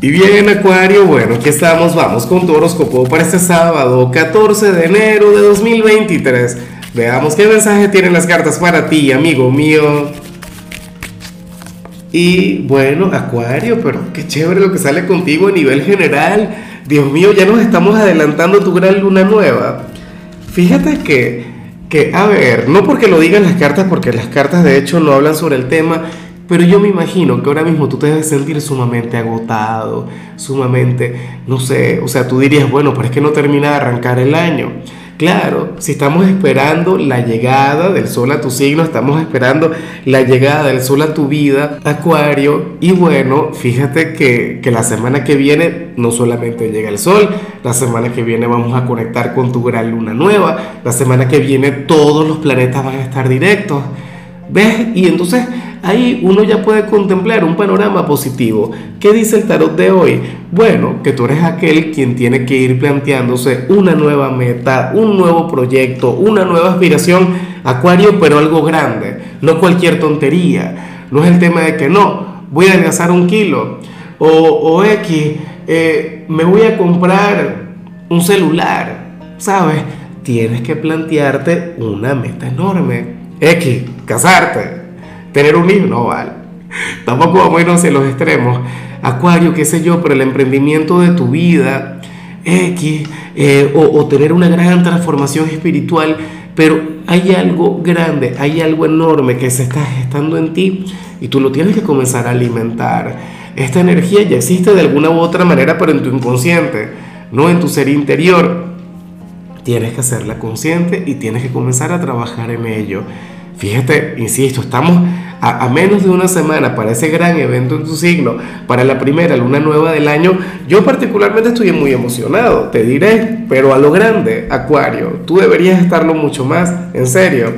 Y bien, Acuario, bueno, aquí estamos, vamos con tu horóscopo para este sábado, 14 de enero de 2023. Veamos qué mensaje tienen las cartas para ti, amigo mío. Y bueno, Acuario, pero qué chévere lo que sale contigo a nivel general. Dios mío, ya nos estamos adelantando tu gran luna nueva. Fíjate que, que, a ver, no porque lo digan las cartas, porque las cartas de hecho no hablan sobre el tema, pero yo me imagino que ahora mismo tú te debes sentir sumamente agotado, sumamente, no sé, o sea, tú dirías, bueno, pero es que no termina de arrancar el año. Claro, si estamos esperando la llegada del sol a tu signo, estamos esperando la llegada del sol a tu vida, Acuario, y bueno, fíjate que, que, la semana que viene no solamente llega el sol, la semana que viene vamos a conectar con tu gran luna nueva, la semana que viene todos los planetas van a estar directos. ¿Ves? Y entonces ahí uno ya puede contemplar un panorama positivo. ¿Qué dice el tarot de hoy? Bueno, que tú eres aquel quien tiene que ir planteándose una nueva meta, un nuevo proyecto, una nueva aspiración, Acuario, pero algo grande, no cualquier tontería. No es el tema de que no, voy a adelgazar un kilo o, X, eh, me voy a comprar un celular, ¿sabes? Tienes que plantearte una meta enorme X, casarte, tener un hijo, no vale. Tampoco vamos a irnos en los extremos. Acuario, qué sé yo, pero el emprendimiento de tu vida, X, eh, o, o tener una gran transformación espiritual, pero hay algo grande, hay algo enorme que se está gestando en ti y tú lo tienes que comenzar a alimentar. Esta energía ya existe de alguna u otra manera, pero en tu inconsciente, no en tu ser interior tienes que hacerla consciente y tienes que comenzar a trabajar en ello. Fíjate, insisto, estamos a, menos de una semana para ese gran evento en tu signo, para la primera luna nueva del año. Yo particularmente estoy muy emocionado, te diré, pero a lo grande, Acuario, tú deberías estarlo mucho más, en serio.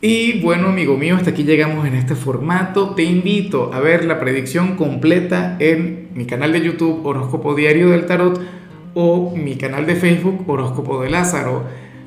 Y bueno, amigo mío, hasta aquí llegamos en este formato. Te invito a ver la predicción completa en mi canal de YouTube Horóscopo Diario del Tarot o mi canal de Facebook Horóscopo de Lázaro.